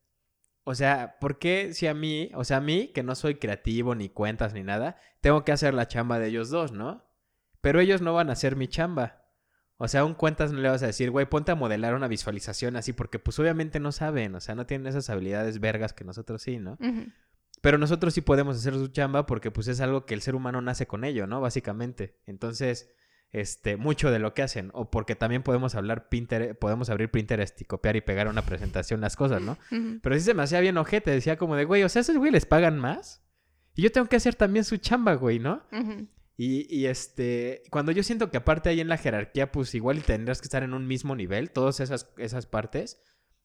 o sea, ¿por qué si a mí, o sea, a mí, que no soy creativo, ni cuentas, ni nada, tengo que hacer la chamba de ellos dos, ¿no? Pero ellos no van a hacer mi chamba. O sea, un cuentas no le vas a decir, güey, ponte a modelar una visualización así, porque pues obviamente no saben, o sea, no tienen esas habilidades vergas que nosotros sí, ¿no? Pero nosotros sí podemos hacer su chamba porque pues es algo que el ser humano nace con ello, ¿no? Básicamente. Entonces, este, mucho de lo que hacen. O porque también podemos hablar Pinterest, podemos abrir Pinterest y copiar y pegar una presentación las cosas, ¿no? Pero sí se me hacía bien ojete, decía como de, güey, o sea, esos güey les pagan más. Y yo tengo que hacer también su chamba, güey, ¿no? Ujú. Y, y, este, cuando yo siento que aparte ahí en la jerarquía, pues igual tendrás que estar en un mismo nivel, todas esas, esas partes,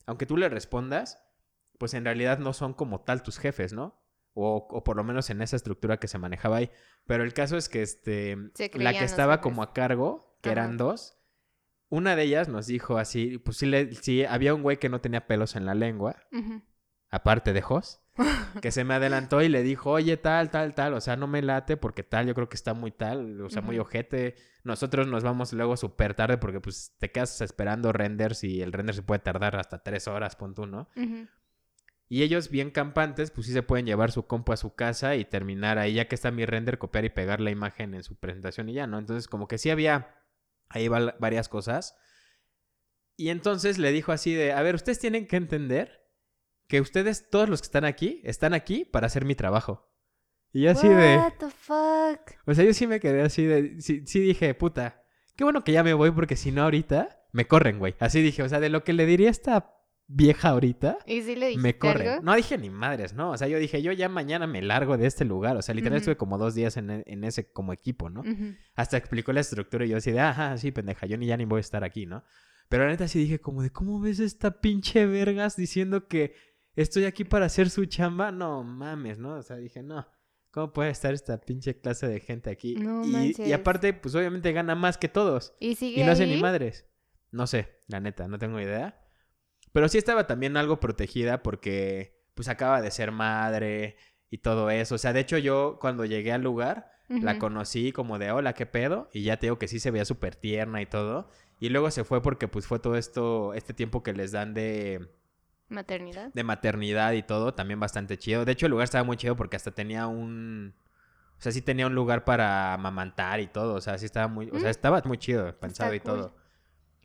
aunque tú le respondas, pues en realidad no son como tal tus jefes, ¿no? O, o por lo menos en esa estructura que se manejaba ahí. Pero el caso es que este, la que estaba como a cargo, que Ajá. eran dos, una de ellas nos dijo así, pues sí, le, sí, había un güey que no tenía pelos en la lengua. Aparte de Jos, que se me adelantó y le dijo, oye, tal, tal, tal, o sea, no me late porque tal, yo creo que está muy tal, o sea, muy ojete. Nosotros nos vamos luego súper tarde porque pues te quedas esperando renders y el render se puede tardar hasta tres horas, pon tú, ¿no? Y ellos bien campantes, pues sí se pueden llevar su compu a su casa y terminar ahí, ya que está mi render, copiar y pegar la imagen en su presentación y ya, ¿no? Entonces como que sí había ahí varias cosas. Y entonces le dijo así de, a ver, ustedes tienen que entender que ustedes, todos los que están aquí, están aquí para hacer mi trabajo. Y yo así de... What the fuck? O sea, yo sí me quedé así de... Sí, sí dije, puta, qué bueno que ya me voy porque si no ahorita me corren, güey. Así dije, o sea, de lo que le diría a esta vieja ahorita, ¿Y si le me corren. algo? No dije ni madres, ¿no? O sea, yo dije, yo ya mañana me largo de este lugar. O sea, literal Ujú. estuve como dos días en, en ese como equipo, ¿no? Ujú. Hasta explicó la estructura y yo así de, ajá, sí, pendeja, yo ni ya ni voy a estar aquí, ¿no? Pero la neta sí dije como de, ¿cómo ves esta pinche vergas diciendo que estoy aquí para hacer su chamba? No mames, ¿no? O sea, dije, no, ¿cómo puede estar esta pinche clase de gente aquí? No y, y aparte, pues obviamente gana más que todos. ¿Y sigue Y no hace ahí? ni madres. No sé, la neta, no tengo idea. Pero sí estaba también algo protegida porque pues acaba de ser madre y todo eso. O sea, de hecho yo cuando llegué al lugar, La conocí como de, hola, ¿qué pedo? Y ya te digo que sí se veía súper tierna y todo. Y luego se fue porque pues fue todo esto, este tiempo que les dan de, Maternidad. de maternidad y todo, también bastante chido. De hecho, el lugar estaba muy chido porque hasta tenía un... O sea, sí tenía un lugar para amamantar y todo. O sea, sí estaba muy... O sea, Mm. estaba muy chido, pensado y cool. todo.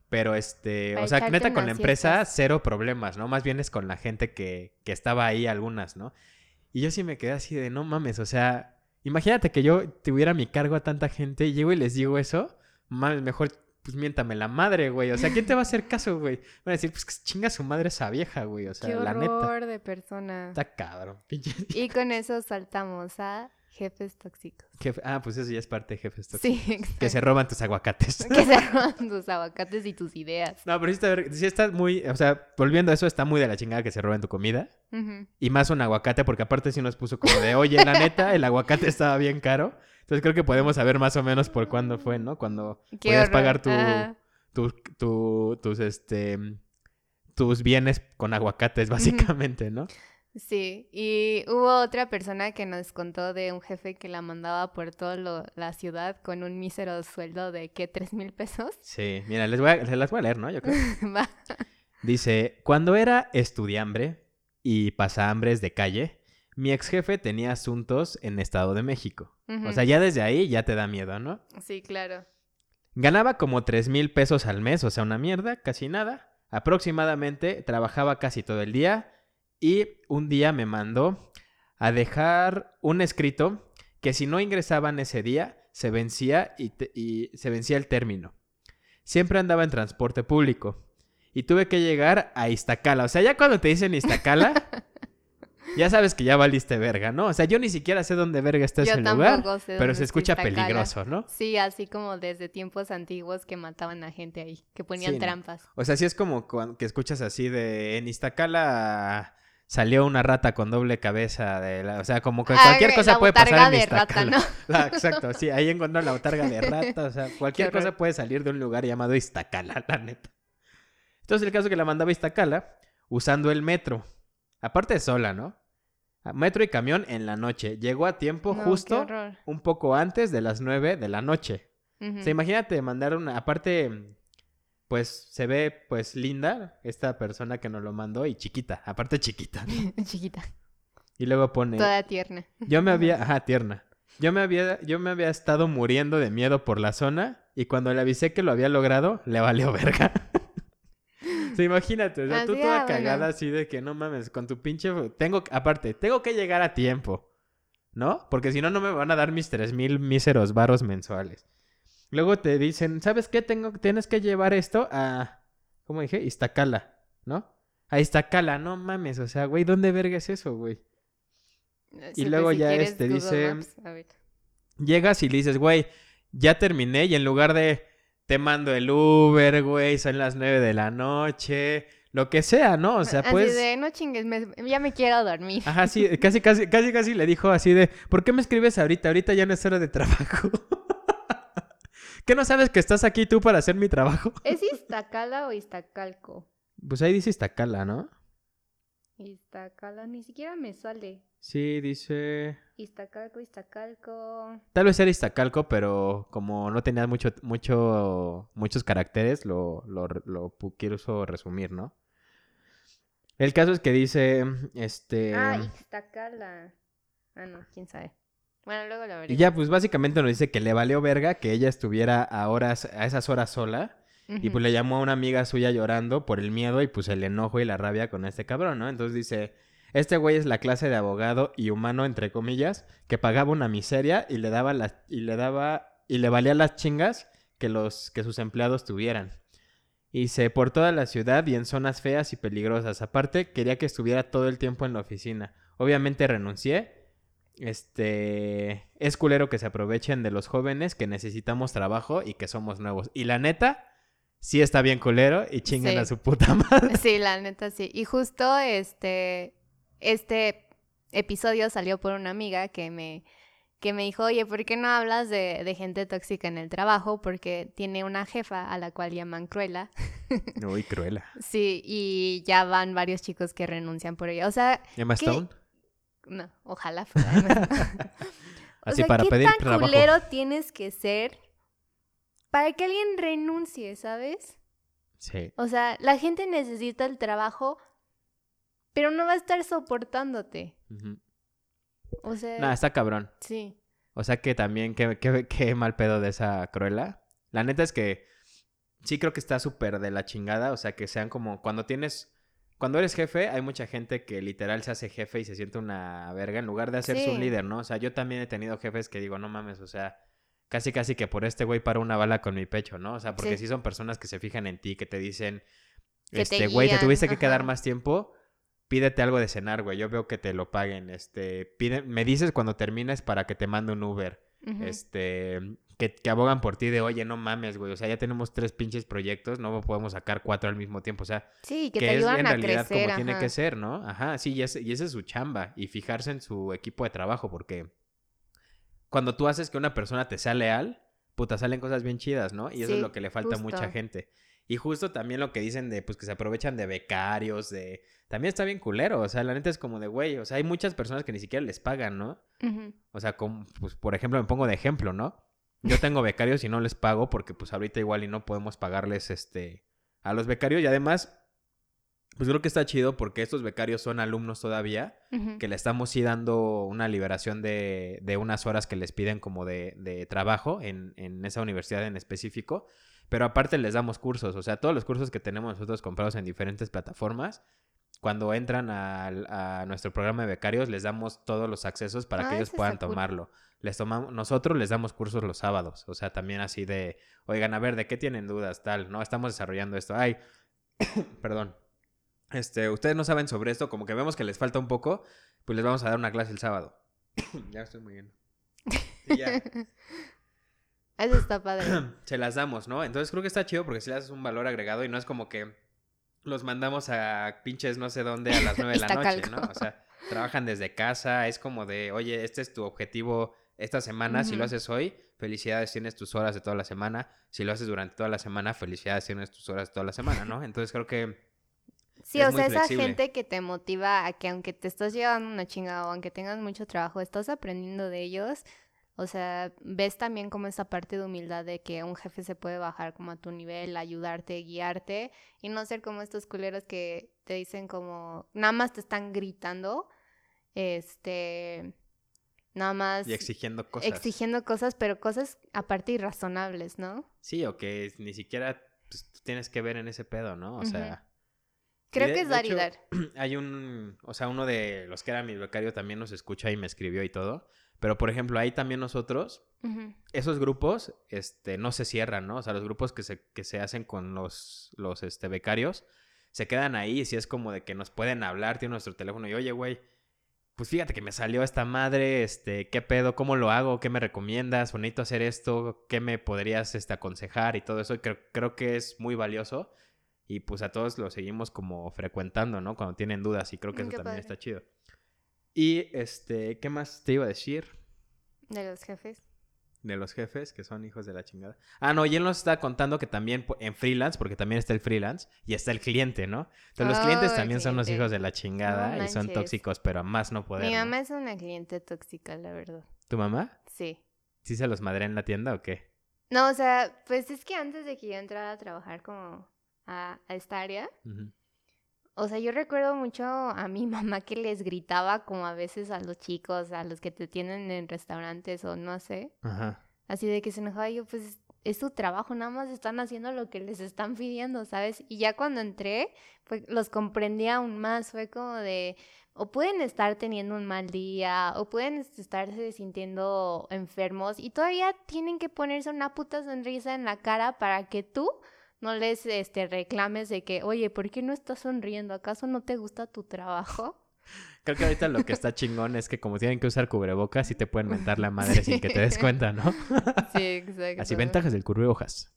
Pero este... Para o sea, neta, con la empresa, cero problemas, ¿no? Más bien es con la gente que, que estaba ahí, algunas, ¿no? Y yo sí me quedé así de, no mames, o sea... Imagínate que yo tuviera mi cargo a tanta gente y llego y les digo eso. Mames, mejor... Pues miéntame la madre, güey. O sea, ¿quién te va a hacer caso, güey? Van a decir, pues que chinga su madre esa vieja, güey. O sea, Qué la neta. horror de persona. Está cabrón, pinche Y con eso saltamos a jefes tóxicos. jefe. Ah, pues eso ya es parte de jefes tóxicos. Sí, exacto. Que se roban tus aguacates. Que se roban tus aguacates y tus ideas. No, pero sí está, sí está muy, o sea, volviendo a eso, está muy de la chingada que se roben tu comida. Y más un aguacate, porque aparte sí nos puso como de, oye, la neta, el aguacate estaba bien caro. Entonces creo que podemos saber más o menos por cuándo fue, ¿no? Cuando Qué podías horror. pagar tu, Ajá. tu- tu- tus, este, tus bienes con aguacates, básicamente, ¿no? Sí, y hubo otra persona que nos contó de un jefe que la mandaba por toda la ciudad con un mísero sueldo de, ¿qué? ¿Tres mil pesos? Sí, mira, les voy a, se las voy a leer, ¿no? Yo creo. Va. Dice, cuando era estudiambre y pasahambres de calle, mi ex jefe tenía asuntos en Estado de México. O Ujú. sea, ya desde ahí ya te da miedo, ¿no? Sí, claro. Ganaba como tres mil pesos al mes, o sea, una mierda, casi nada. Aproximadamente trabajaba casi todo el día y un día me mandó a dejar un escrito que si no ingresaban ese día se vencía y, te- y se vencía el término. Siempre andaba en transporte público y tuve que llegar a Iztacala. O sea, ya cuando te dicen Iztacala, ya sabes que ya valiste verga, ¿no? O sea, yo ni siquiera sé dónde verga está Yo ese lugar, sé pero se escucha Iztacala. peligroso, ¿no? Sí, así como desde tiempos antiguos que mataban a gente ahí, que ponían Sí, ¿no? trampas. O sea, sí es como que escuchas así de en Iztacala salió una rata con doble cabeza de la, o sea, como que Ah, cualquier cosa la puede pasar en de rata, Iztacala. ¿no? La- exacto, sí, ahí encuentro la botarga de rata, o sea, cualquier cosa puede salir de un lugar llamado Iztacala, la neta. Entonces el caso es que la mandaba a Iztacala usando el metro. Aparte sola, ¿no? A- Metro y camión en la noche. Llegó a tiempo No, justo un poco antes de las nueve de la noche. Ujú. O sea, imagínate mandar una. Aparte, pues se ve pues linda esta persona que nos lo mandó y chiquita. Aparte chiquita. Chiquita, Y luego pone. toda tierna. Yo me había. Ajá, tierna. Yo me había, yo me había estado muriendo de miedo por la zona. Y cuando le avisé que lo había logrado, le valió verga. Imagínate, o sea, tú toda cagada así de que no mames, con tu pinche. Tengo, aparte, tengo que llegar a tiempo. ¿No? Porque si no, no me van a dar mis tres mil míseros varos mensuales. Luego te dicen, ¿sabes qué? Tengo, tienes que llevar esto a. ¿Cómo dije? Iztacala, ¿no? A Iztacala, no mames. O sea, güey, ¿dónde verga es eso, güey? Sí, pues, luego si ya este Google dice- Maps. Llegas y le dices, güey, ya terminé. Y en lugar de te mando el Uber, güey, son las nueve de la noche. Lo que sea, ¿no? O sea, Así pues. de, no chingues, me- ya me quiero dormir. Ajá, sí, casi, casi, casi, casi le dijo así de, ¿por qué me escribes ahorita? Ahorita ya no es hora de trabajo. ¿Qué no sabes que estás aquí tú para hacer mi trabajo? ¿Es Iztacala o Iztacalco? Pues ahí dice Iztacala, ¿no? Iztacala, ni siquiera me sale. Sí, dice... Iztacalco, Iztacalco. Tal vez era Iztacalco, pero como no tenía mucho, mucho, muchos caracteres, lo, lo, lo quiero resumir, ¿no? El caso es que dice, este... Ah, Iztacala. Ah, no, quién sabe. Bueno, luego lo veré. y ya, pues básicamente nos dice que le valió verga que ella estuviera a horas, a esas horas sola. Y pues le llamó a una amiga suya llorando por el miedo y pues el enojo y la rabia con este cabrón, ¿no? Entonces dice, este güey es la clase de abogado y humano, entre comillas, que pagaba una miseria y le daba las, y le daba, y le valía las chingas que los, que sus empleados tuvieran. Y dice, por toda la ciudad y en zonas feas y peligrosas. Aparte, quería que estuviera todo el tiempo en la oficina. Obviamente renuncié. Este, es culero que se aprovechen de los jóvenes que necesitamos trabajo y que somos nuevos. Y la neta, sí está bien culero y chingan Sí. a su puta madre. Sí, la neta sí. Y justo este, este episodio salió por una amiga que me, que me dijo, oye, ¿por qué no hablas de, de gente tóxica en el trabajo? Porque tiene una jefa a la cual llaman Cruela. Uy, cruela. Sí, y ya van varios chicos que renuncian por ella. O sea, Emma. Stone. no, ojalá fuera. Emma. Así o sea, para ¿qué pedir tan trabajo. culero tienes que ser para que alguien renuncie, ¿sabes? Sí. O sea, la gente necesita el trabajo, pero no va a estar soportándote. O sea, No, está cabrón. sí. O sea que también, qué, qué, qué mal pedo de esa cruela. La neta es que sí creo que está súper de la chingada. O sea, que sean como cuando tienes. Cuando eres jefe, hay mucha gente que literal se hace jefe y se siente una verga en lugar de hacerse un líder, ¿no? O sea, yo también he tenido jefes que digo, no mames, o sea, casi casi que por este güey para una bala con mi pecho, ¿no? O sea, porque sí, Sí. son personas que se fijan en ti, que te dicen, Que te este, güey, te tuviste que quedar más tiempo, pídete algo de cenar, güey, yo veo que te lo paguen, este, pide, me dices cuando termines para que te mande un Uber este, que, que abogan por ti de, oye, no mames, güey, o sea, ya tenemos tres pinches proyectos, no podemos sacar cuatro al mismo tiempo, o sea, Sí, que, que, te es ayudan en a realidad crecer. como tiene que ser, ¿no? Ajá, sí, y, ese- y esa es su chamba, y fijarse en su equipo de trabajo, porque cuando tú haces que una persona te sea leal, puta, salen cosas bien chidas, ¿no? Y eso es lo que le falta a mucha gente. Y justo también lo que dicen de, pues, que se aprovechan de becarios, de... También está bien culero, o sea, la neta es como de, güey, o sea, hay muchas personas que ni siquiera les pagan, ¿no? O sea, como, pues, por ejemplo, me pongo de ejemplo, ¿no? Yo tengo becarios y no les pago porque pues ahorita igual y no podemos pagarles este a los becarios y además pues creo que está chido porque estos becarios son alumnos todavía que le estamos sí dando una liberación de, de unas horas que les piden como de, de trabajo en, en esa universidad en específico, pero aparte les damos cursos, o sea, todos los cursos que tenemos nosotros comprados en diferentes plataformas, cuando entran al- a, nuestro programa de becarios les damos todos los accesos para que Ah, ellos puedan cool. tomarlo. Les tomamos, nosotros les damos cursos los sábados, o sea, también así de, oigan, a ver, ¿de qué tienen dudas? Tal, no, estamos desarrollando esto. Ay, perdón. Este, ustedes no saben sobre esto, como que vemos que les falta un poco, pues les vamos a dar una clase el sábado. ya estoy muy bien. Ya, Eso está padre. se las damos, ¿no? Entonces creo que está chido porque si le haces un valor agregado y no es como que los mandamos a pinches no sé dónde a las nueve de la noche, ¿no? O sea, trabajan desde casa, es como de, oye, este es tu objetivo esta semana, si lo haces hoy, felicidades, tienes tus horas de toda la semana, si lo haces durante toda la semana, felicidades, tienes tus horas de toda la semana, ¿no? Entonces creo que Sí, Es o sea, esa gente que te motiva a que aunque te estás llevando una chinga o aunque tengas mucho trabajo, estás aprendiendo de ellos. O sea, ves también como esa parte de humildad de que un jefe se puede bajar como a tu nivel, ayudarte, guiarte y no ser como estos culeros que te dicen como nada más te están gritando, este, nada más y exigiendo cosas. exigiendo cosas, pero cosas aparte irrazonables, ¿no? Sí, o que ni siquiera pues, tienes que ver en ese pedo, ¿no? O sea, Creo de- que es dar y dar. hay un, o sea, uno de los que era mi becario también nos escucha y me escribió y todo. Pero, por ejemplo, ahí también nosotros, esos grupos, este, no se cierran, ¿no? O sea, los grupos que se, que se hacen con los, los, este, becarios, se quedan ahí. Si es como de que nos pueden hablar, tiene nuestro teléfono y, oye, güey, pues fíjate que me salió esta madre, este, ¿qué pedo? ¿Cómo lo hago? ¿Qué me recomiendas? ¿O necesito hacer esto? ¿Qué me podrías, este, aconsejar? Y todo eso, y creo, creo que es muy valioso. Y pues a todos lo seguimos como frecuentando, ¿no? Cuando tienen dudas y creo que Mm, eso qué también padre. está chido. Y, este, ¿qué más te iba a decir? De los jefes. de los jefes que son hijos de la chingada. Ah, no, y él nos está contando que también en freelance, porque también está el freelance y está el cliente, ¿no? Entonces los Oh, clientes también son los hijos de la chingada No y son tóxicos, pero a más no poder. Mi ¿no? mamá es una cliente tóxica, la verdad. ¿Tu mamá? Sí. ¿Sí se los madre en la tienda o qué? No, o sea, pues es que antes de que yo entrara a trabajar como a, a esta área, o sea, yo recuerdo mucho a mi mamá que les gritaba como a veces a los chicos, a los que te tienen en restaurantes o no sé, Ajá. así de que se enojaba y yo, pues es su trabajo, nada más están haciendo lo que les están pidiendo, ¿sabes? Y ya cuando entré, pues los comprendí aún más, fue como de, o pueden estar teniendo un mal día, o pueden estarse sintiendo enfermos y todavía tienen que ponerse una puta sonrisa en la cara para que tú no les este, reclames de que, oye, ¿por qué no estás sonriendo? ¿Acaso no te gusta tu trabajo? Creo que ahorita lo que está chingón es que como tienen que usar cubrebocas, sí te pueden mentar la madre sin que te des cuenta, ¿no? Sí, exacto. Así, ventajas del cubrebocas.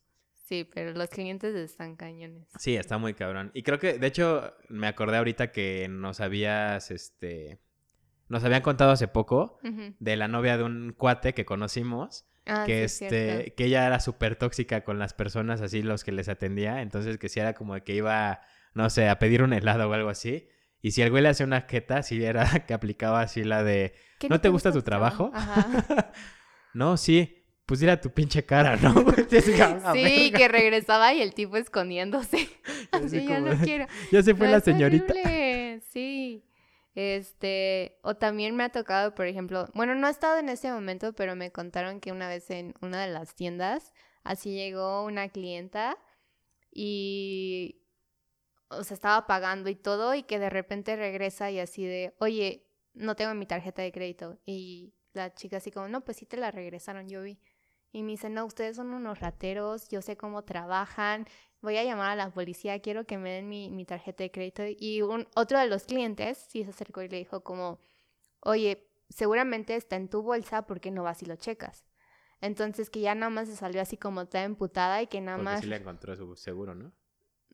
Sí, pero los clientes están cañones. Sí, está muy cabrón. Y creo que, de hecho, me acordé ahorita que nos habías, este... Nos habían contado hace poco de la novia de un cuate que conocimos Ah, que sí, este que ella era súper tóxica con las personas así los que les atendía entonces que si era como que iba no sé a pedir un helado o algo así Y si el güey le hacía una jeta, sí era que aplicaba así la de, ¿no, te gusta, tu trabajo? Ajá. no, sí. Pues dile a tu pinche cara, ¿no? sí, que regresaba y el tipo escondiéndose. así, ya no quiero. Ya se fue la señorita. Sí. Este, o también me ha tocado, por ejemplo, bueno, no ha estado en ese momento, pero me contaron que una vez en una de las tiendas, así llegó una clienta y, o estaba pagando y todo y que de repente regresa y así de, oye, no tengo mi tarjeta de crédito. Y la chica así como, no, pues sí te la regresaron, yo vi. Y me dice, no, ustedes son unos rateros, yo sé cómo trabajan, voy a llamar a la policía, quiero que me den mi, tarjeta de crédito. Y un, otro de los clientes sí se acercó y le dijo como, oye, seguramente está en tu bolsa, porque no vas y lo checas? Entonces que ya nada más se salió así como toda emputada y que nada porque más... sí le encontró su seguro, ¿no?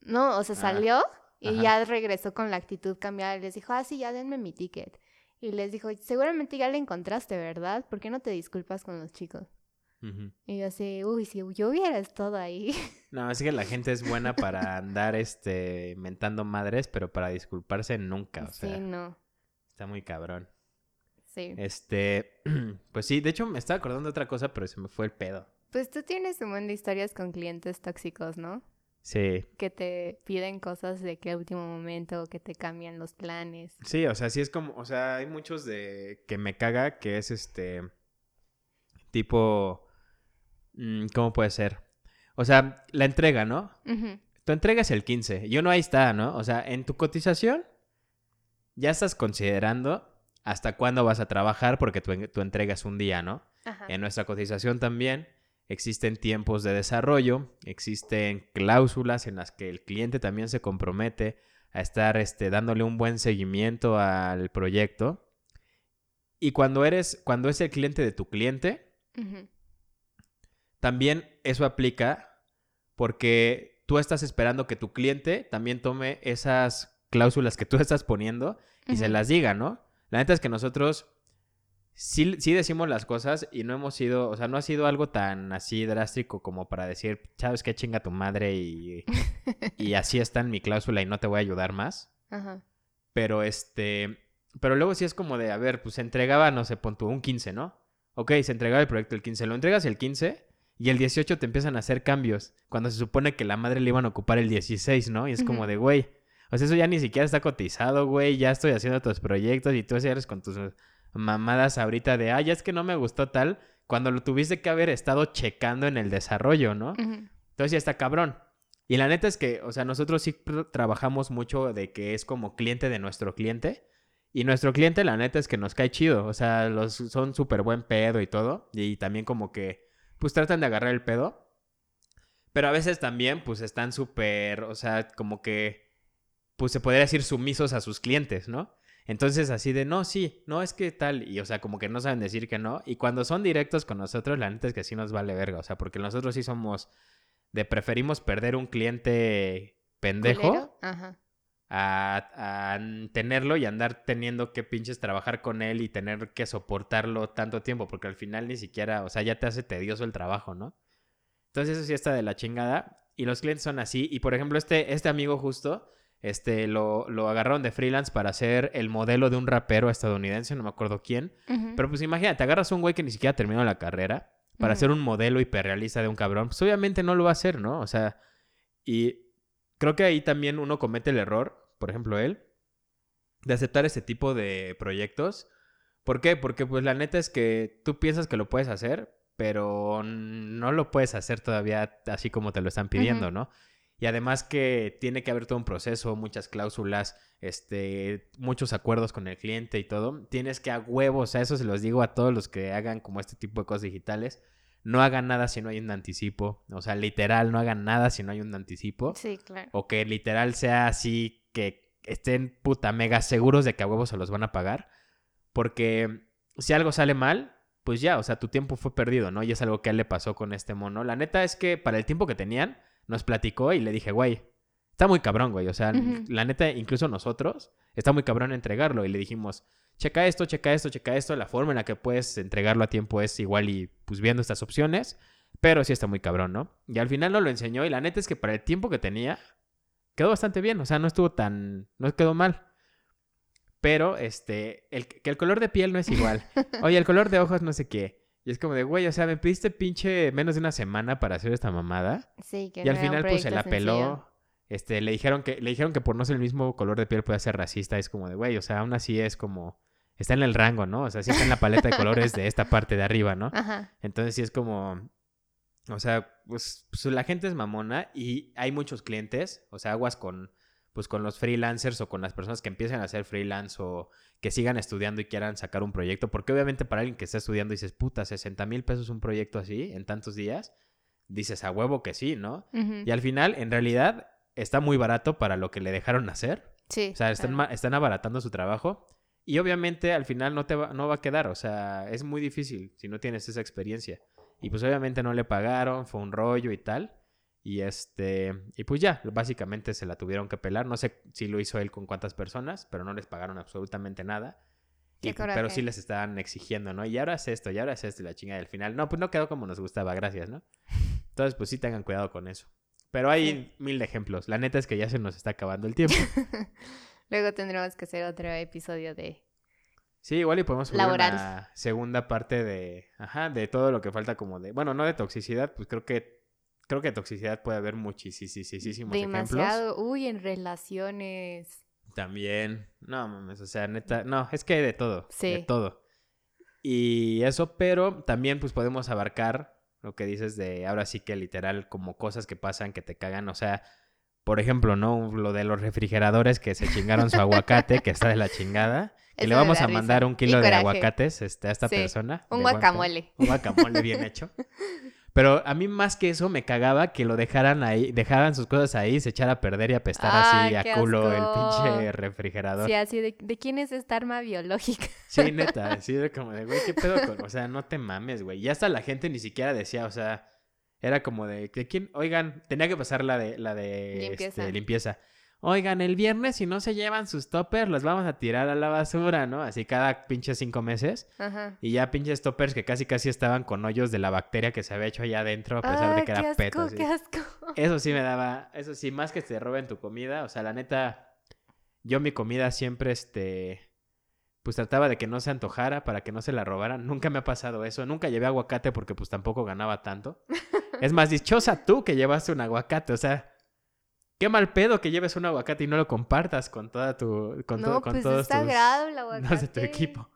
No, o sea, ah, salió y ya regresó con la actitud cambiada y les dijo, ah, sí, ya denme mi ticket. Y les dijo, seguramente ya le encontraste, ¿verdad? ¿Por qué no te disculpas con los chicos? Y yo así, uy, si yo hubiera estado ahí. No, es que la gente es buena para andar este mentando madres, pero para disculparse nunca. O sea, sí, no. Está muy cabrón. Sí. Este, pues sí, de hecho me estaba acordando de otra cosa, pero se me fue el pedo. Pues tú tienes un montón de historias con clientes tóxicos, ¿no? Sí. Que te piden cosas de que último momento, que te cambian los planes. Sí, o sea, sí es como, o sea, hay muchos de que me caga que es este tipo ¿Cómo puede ser? O sea, la entrega, ¿no? Tu entrega es el 15 y uno ahí está, ¿no? O sea, en tu cotización ya estás considerando hasta cuándo vas a trabajar porque tu, tu entrega es un día, ¿no? En nuestra cotización también existen tiempos de desarrollo, existen cláusulas en las que el cliente también se compromete a estar este, dándole un buen seguimiento al proyecto. Y cuando eres, cuando es el cliente de tu cliente, también eso aplica porque tú estás esperando que tu cliente también tome esas cláusulas que tú estás poniendo y se las diga, ¿no? La neta es que nosotros sí, sí, decimos las cosas y no hemos sido, o sea, no ha sido algo tan así drástico como para decir, sabes qué chinga tu madre y, y así está en mi cláusula y no te voy a ayudar más. Ajá. Pero este, pero luego sí es como de, a ver, pues se entregaba, no sé, pon tú un 15, ¿no? Ok, se entregaba el proyecto el 15, lo entregas el 15 y el 18 te empiezan a hacer cambios, cuando se supone que la madre le iban a ocupar el 16, ¿no? Y es como de, güey, o sea, eso ya ni siquiera está cotizado, güey, ya estoy haciendo otros proyectos y tú eres con tus mamadas ahorita de, ah, ya es que no me gustó tal, cuando lo tuviste que haber estado checando en el desarrollo, ¿no? Entonces ya está cabrón. Y la neta es que, o sea, nosotros sí trabajamos mucho de que es como cliente de nuestro cliente. Y nuestro cliente, la neta es que nos cae chido. O sea, los, son súper buen pedo y todo. Y también como que pues tratan de agarrar el pedo. Pero a veces también, pues están súper, o sea, como que, pues se podría decir sumisos a sus clientes, ¿no? Entonces así de, no, sí, no es que tal, y o sea, como que no saben decir que no. Y cuando son directos con nosotros, la neta es que sí nos vale verga, o sea, porque nosotros sí somos de preferimos perder un cliente pendejo. Ajá a, tenerlo y andar teniendo que pinches trabajar con él y tener que soportarlo tanto tiempo, porque al final ni siquiera, o sea, ya te hace tedioso el trabajo, ¿no? Entonces eso sí está de la chingada. Y los clientes son así. Y por ejemplo, este, este amigo justo, este, lo, lo agarraron de freelance para hacer el modelo de un rapero estadounidense, no me acuerdo quién. Pero pues imagínate, agarras a un güey que ni siquiera terminó la carrera para hacer un modelo hiperrealista de un cabrón. Pues obviamente no lo va a hacer, ¿no? O sea, y creo que ahí también uno comete el error, por ejemplo él, de aceptar ese tipo de proyectos. ¿Por qué? Porque pues la neta es que tú piensas que lo puedes hacer, pero no lo puedes hacer todavía así como te lo están pidiendo, ¿no? Y además que tiene que haber todo un proceso, muchas cláusulas, este, muchos acuerdos con el cliente y todo. Tienes que a huevos, sea, eso se los digo a todos los que hagan como este tipo de cosas digitales no hagan nada si no hay un anticipo. O sea, literal, no hagan nada si no hay un anticipo. Sí, claro. O que literal sea así que estén puta mega seguros de que a huevos se los van a pagar. Porque si algo sale mal, pues ya, o sea, tu tiempo fue perdido, ¿no? Y es algo que a él le pasó con este mono. La neta es que para el tiempo que tenían, nos platicó y le dije, güey, está muy cabrón, güey. O sea, la neta, incluso nosotros, está muy cabrón entregarlo. Y le dijimos, checa esto, checa esto, checa esto, la forma en la que puedes entregarlo a tiempo es igual y pues viendo estas opciones, pero sí está muy cabrón, ¿no? Y al final no lo enseñó y la neta es que para el tiempo que tenía, quedó bastante bien, o sea, no estuvo tan, no quedó mal. pero este, el, que el color de piel no es igual. Oye, el color de ojos no sé qué. Y es como de, güey, o sea, me pediste pinche menos de una semana para hacer esta mamada. Sí, que Y al final, pues, se la sencillo. peló. Este, le dijeron que, le dijeron que por no ser el mismo color de piel puede ser racista. Es como de, güey, o sea, aún así es como, está en el rango, ¿no? O sea, sí está en la paleta de colores de esta parte de arriba, ¿no? Ajá. Entonces sí es como, o sea, pues, pues, la gente es mamona y hay muchos clientes, o sea, aguas con, pues con los freelancers o con las personas que empiezan a hacer freelance o que sigan estudiando y quieran sacar un proyecto, porque obviamente para alguien que está estudiando dices, puta, 60 mil pesos un proyecto así en tantos días, dices a huevo que sí, ¿no? Y al final, en realidad, está muy barato para lo que le dejaron hacer. Sí. O sea, están, claro. están abaratando su trabajo. Y obviamente al final no te va, no va a quedar. O sea, es muy difícil si no tienes esa experiencia. Y pues obviamente no le pagaron, fue un rollo y tal. Y este, y pues ya, básicamente se la tuvieron que pelar. No sé si lo hizo él con cuántas personas, pero no les pagaron absolutamente nada. Y, pero coraje. sí les estaban exigiendo, ¿no? Y ahora es esto, y ahora es esto, y la chinga del final. No, pues no quedó como nos gustaba, gracias, ¿no? Entonces, pues sí tengan cuidado con eso. Pero hay mil de ejemplos. La neta es que ya se nos está acabando el tiempo. Luego tendremos que hacer otro episodio de... Sí, igual y podemos subir Laboral. una segunda parte de, ajá, de todo lo que falta como de, bueno, no de toxicidad, pues creo que, creo que de toxicidad puede haber muchísimos ejemplos. Demasiado. Uy, en relaciones. También, no mames, o sea, neta, no, es que hay de todo, de Sí. todo. Y eso, pero también pues podemos abarcar lo que dices de ahora sí que literal como cosas que pasan que te cagan, o sea, por ejemplo, ¿no? Lo de los refrigeradores que se chingaron su aguacate, que está de la chingada, que le vamos a risa. mandar un kilo de aguacates este, a esta Sí, persona. Un guacamole. Un guacamole bien hecho. Pero a mí más que eso me cagaba que lo dejaran ahí, dejaran sus cosas ahí, se echara a perder y apestar así Ay, a qué culo el pinche refrigerador. Sí, así de, ¿de quién es esta arma biológica? Sí, neta, así de como de, güey, ¿qué pedo con...? O sea, no te mames, güey. Y hasta la gente ni siquiera decía, o sea, era como de, ¿de quién? Oigan, tenía que pasar la de, la de Limpieza. este, limpieza. Oigan, el viernes si no se llevan sus toppers, los vamos a tirar a la basura, ¿no? Así cada pinche cinco meses. Ajá. Y ya pinches toppers que casi casi estaban con hoyos de la bacteria que se había hecho allá adentro, a pesar de que era asco, peto. qué asco. Eso sí me daba, eso sí, más que te roben tu comida, o sea, la neta, yo mi comida siempre, este, pues trataba de que no se antojara para que no se la robaran. Nunca me ha pasado eso, nunca llevé aguacate porque pues tampoco ganaba tanto. Es más, dichosa tú que llevaste un aguacate, o sea, qué mal pedo que lleves un aguacate y no lo compartas con toda tu, con, to- no, con pues todos es sagrado el aguacate. de tu equipo.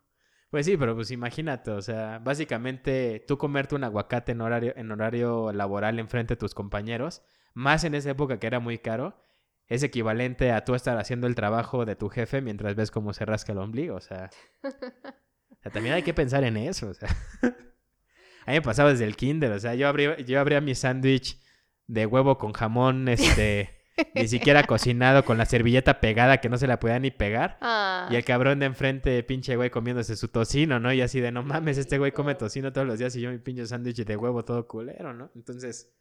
Pues sí, pero pues imagínate, o sea, básicamente tú comerte un aguacate en horario, en horario laboral enfrente de tus compañeros, más en esa época que era muy caro, es equivalente a tú estar haciendo el trabajo de tu jefe mientras ves cómo se rasca el ombligo, o sea. o sea, también hay que pensar en eso, o sea. A mí me pasaba desde el kinder, o sea, yo abría, yo abría mi sándwich de huevo con jamón, este, ni siquiera cocinado, con la servilleta pegada que no se la podía ni pegar. Ah, Y el cabrón de enfrente, pinche güey, comiéndose su tocino, ¿no? Y así de, no mames, este güey come tocino todos los días y yo mi pinche sándwich de huevo todo culero, ¿no? Entonces,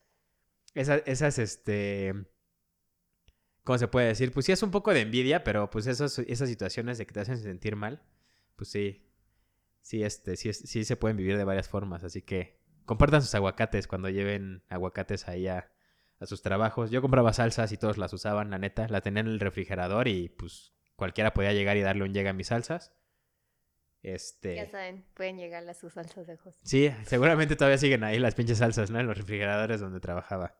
esas, esas, este... ¿Cómo se puede decir? Pues sí es un poco de envidia, pero pues esos, esas situaciones de que te hacen sentir mal, pues sí, sí, este, sí, sí se pueden vivir de varias formas. Así que compartan sus aguacates cuando lleven aguacates ahí a, a sus trabajos. Yo compraba salsas y todos las usaban, la neta. La tenían en el refrigerador y pues cualquiera podía llegar y darle un llega a mis salsas. Este. ya saben, pueden llegar a sus salsas de ojos. Sí, seguramente todavía siguen ahí las pinches salsas, ¿no? En los refrigeradores donde trabajaba.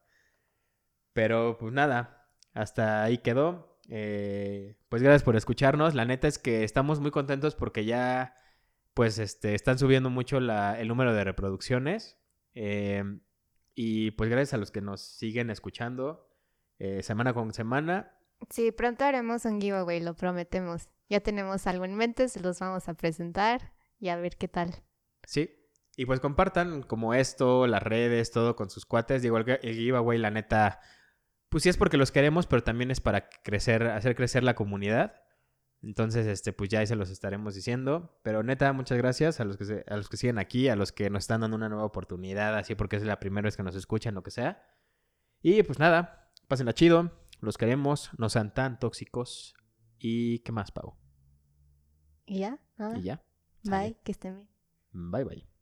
Pero pues nada, hasta ahí quedó. Eh, pues gracias por escucharnos. La neta es que estamos muy contentos porque ya, pues, este, están subiendo mucho la- el número de reproducciones. Eh, y pues gracias a los que nos siguen escuchando eh, semana con semana. Sí, pronto haremos un giveaway, lo prometemos. Ya tenemos algo en mente, se los vamos a presentar y a ver qué tal. Sí. Y pues compartan como esto, las redes, todo con sus cuates. Digo, el, el giveaway, la neta, pues sí es porque los queremos, pero también es para crecer, hacer crecer la comunidad. Entonces, este, pues ya ahí se los estaremos diciendo. Pero neta, muchas gracias a los que se- a los que siguen aquí, a los que nos están dando una nueva oportunidad, así porque es la primera vez que nos escuchan, lo que sea. Y pues nada, pásenla chido, los queremos, no sean tan tóxicos. ¿Y qué más, Pau? ¿Y ya? ¿Nada? Y ya. Bye, que estén bien. Bye bye.